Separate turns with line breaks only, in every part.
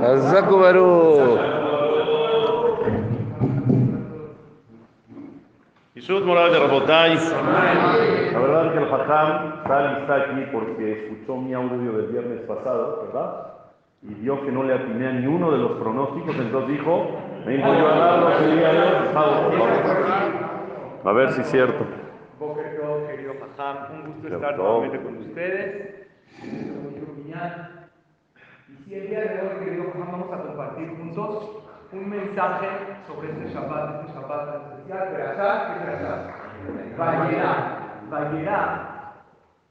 Azaku Baruch.
Yishut Moral de Rabotay.
La verdad es que el Salim está aquí porque escuchó mi audio del viernes pasado, ¿verdad? Y vio que no le atiné a ni uno de los pronósticos, entonces dijo, me dijo yo a darlo el día de hoy. A ver si es cierto.
Boker querido Jajam, un gusto estar nuevamente con ustedes. Y el día de hoy, querido vamos a compartir juntos un mensaje sobre este Shabbat, este Shabbat especial, Berashá, ¿qué es Berashá? Vayera, Vayera.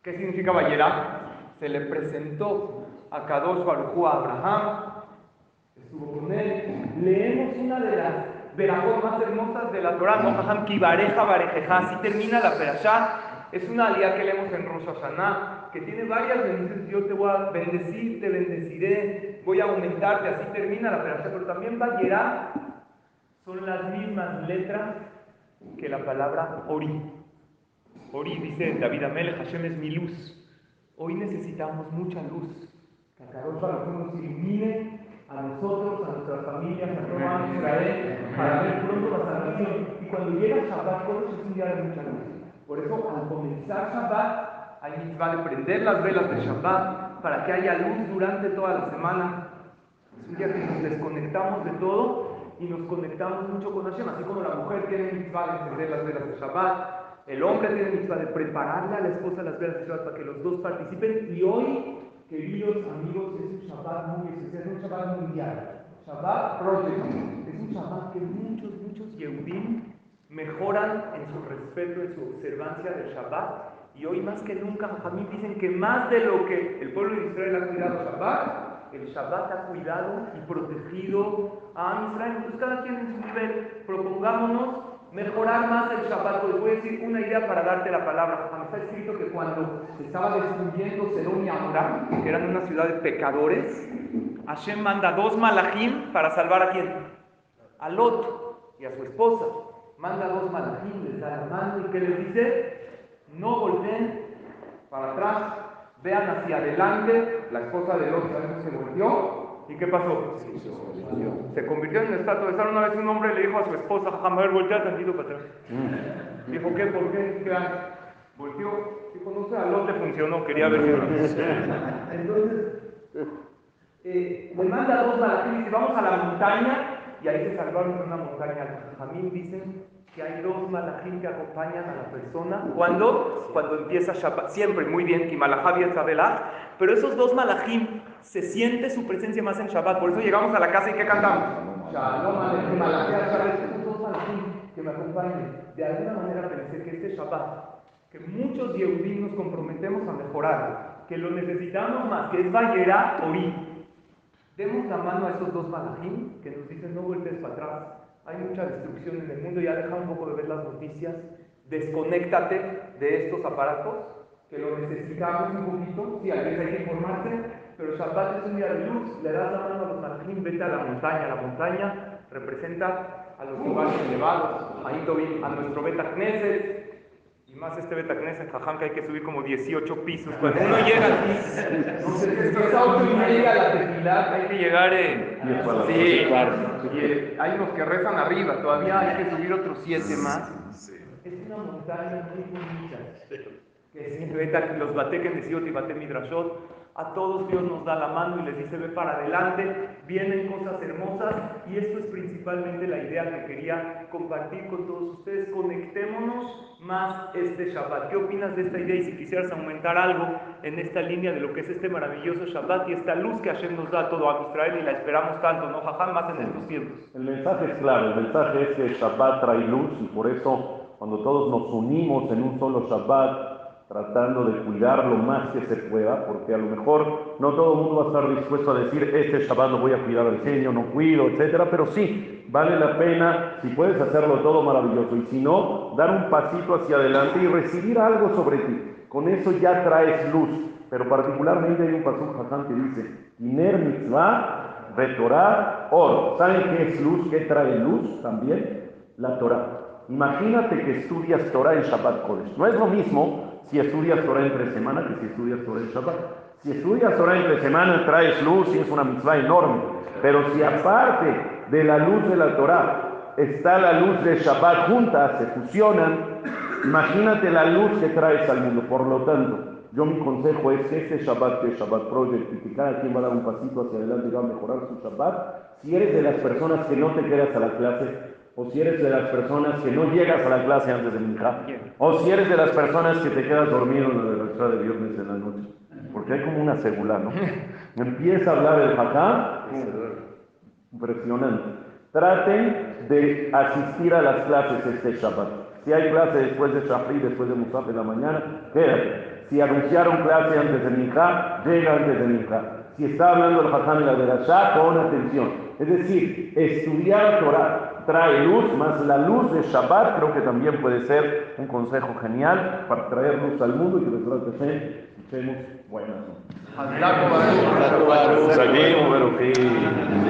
¿Qué significa Vayera? Se le presentó a Kadosh Baruj a Abraham, estuvo con él. Leemos una de las verajot más hermosas de la Torah, ¿no? Jajam, ki bareja barejeja, así termina la perashá. Es una alía que leemos en Rosh Hashanah, que tiene varias bendiciones. Yo te voy a bendecir, te bendeciré, voy a aumentarte, así termina la perashá. Pero también Vayera son las mismas letras que la palabra Ori. Ori dice David Amel, Hashem es mi luz. Hoy necesitamos mucha luz. Que Akadosh Baruj Hu nos ilumine a nosotros, a nuestras familias, a todo Am Israel, para ver pronto la salvación. Y cuando llega Shabbat, es un día de mucha luz. Por eso, al comenzar Shabbat, hay mitzvah de prender las velas de Shabbat para que haya luz durante toda la semana. Es un día que nos desconectamos de todo y nos conectamos mucho con Hashem, así como la mujer tiene mitzvah de encender las velas de Shabbat, el hombre tiene mitzvah de prepararle a la esposa las velas de Shabbat para que los dos participen. Y hoy, queridos amigos, es un Shabbat muy especial, es un Shabbat mundial. Shabbat Project. Es un Shabbat que muchos, muchos Yehudim mejoran en su respeto, en su observancia del Shabbat. Y hoy más que nunca, Jamín dicen que más de lo que el pueblo de Israel ha cuidado Shabbat, el Shabbat ha cuidado y protegido a Israel. Entonces cada quien en su nivel, propongámonos mejorar más el Shabbat. Les voy a decir una idea para darte la palabra. Está escrito que cuando se estaba destruyendo Sedón y Amorá, que eran una ciudad de pecadores, Hashem manda dos malachim para salvar a quién? A Lot y a su esposa. Manda dos malachim, les da la mano y ¿qué les dice? No volteen para atrás, vean hacia adelante. La esposa de Lot se volteó. ¿Y qué pasó? Se convirtió en una estatua de sal. Una vez un hombre le dijo a su esposa, jamás voltea tantito para atrás. Dijo, ¿qué? ¿Por qué? ¿Qué hay? Volteó. Dijo, no sé, a Lot le funcionó, quería ver si... Entonces, eh, me manda dos malachim y dice, vamos a la montaña. Y ahí se salvaron en una montaña. Jamín dicen que hay dos malachim que acompañan a la persona. ¿Cuándo? Cuando empieza Shabbat. Siempre, muy bien, y Pero esos dos malachim, se siente su presencia más en Shabbat. Por eso llegamos a la casa y ¿qué cantamos? Shalom Aleichem, Esos dos malachim que me acompañen. De alguna manera pensé que este Shabbat, que muchos Yehudim nos comprometemos a mejorar, que lo necesitamos más, que es Vayera Ori. Demos la mano a esos dos malachim que nos dicen no vuelves para atrás. Hay mucha destrucción en el mundo, ya deja un poco de ver las noticias. Desconéctate de estos aparatos, que lo necesitamos un poquito. Sí, a veces hay que informarse, pero Shabbat es un día de luz. Le das la mano a los malachim, vete a la montaña. La montaña representa a los lugares elevados, Tobin, a nuestro Beta Knesset, y más este Betacnes Jajam que hay que subir como 18 pisos. Cuando uno llega aquí, no sé, si es a 8 y media la tefilá, hay que llegar en... Sí. Y eh, hay unos que rezan arriba, todavía hay que subir otros 7 más. Es una montaña muy bonita. Que los Bateken de Siot y Bate Midrashot, a todos Dios nos da la mano y les dice ve para adelante, vienen cosas hermosas y esto es principalmente la idea que quería compartir con todos ustedes. Conectémonos más este Shabbat. ¿Qué opinas de esta idea? Y si quisieras aumentar algo en esta línea de lo que es este maravilloso Shabbat y esta luz que Hashem nos da a todo a Israel y la esperamos tanto, ¿no? Jajam, más en estos tiempos.
El mensaje es claro, el mensaje es que Shabbat trae luz y por eso cuando todos nos unimos en un solo Shabbat, tratando de cuidar lo más que se pueda, porque a lo mejor no todo mundo va a estar dispuesto a decir, este Shabbat voy a cuidar al genio, no cuido, etcétera, pero sí, vale la pena, si puedes hacerlo todo maravilloso, y si no, dar un pasito hacia adelante y recibir algo sobre ti. Con eso ya traes luz, pero particularmente hay un pasuk Hassan que dice, Iner mitzvah, retorah, or. ¿Saben qué es luz? ¿Qué trae luz también? La Torah. Imagínate que estudias Torah en Shabbat Kodesh. No es lo mismo si estudias Torah entre semana que si estudias Torah en Shabbat. Si estudias Torah entre semana traes luz y es una mitzvah enorme. Pero si aparte de la luz de la Torah está la luz de Shabbat juntas, se fusionan, imagínate la luz que traes al mundo. Por lo tanto, yo mi consejo es que este Shabbat, que Shabbat Project, que cada quien va a dar un pasito hacia adelante y va a mejorar su Shabbat, si eres de las personas que no te quedas a la clase, o si eres de las personas que no llegas a la clase antes de Minja, o si eres de las personas que te quedas dormido en la lectura de viernes en la noche, porque hay como una segula, ¿no? Empieza a hablar el Hakam, impresionante. Traten de asistir a las clases este Shabbat. Si hay clase después de Shahri, después de Musaf en la mañana, quédate. Si anunciaron clase antes de Minja, llega antes de Minja. Si está hablando el Hakam y la Berashá, pon atención. Es decir, estudiar Torah trae luz, más la luz de Shabbat creo que también puede ser un consejo genial para traer luz al mundo y que de escuchemos buenas.
Que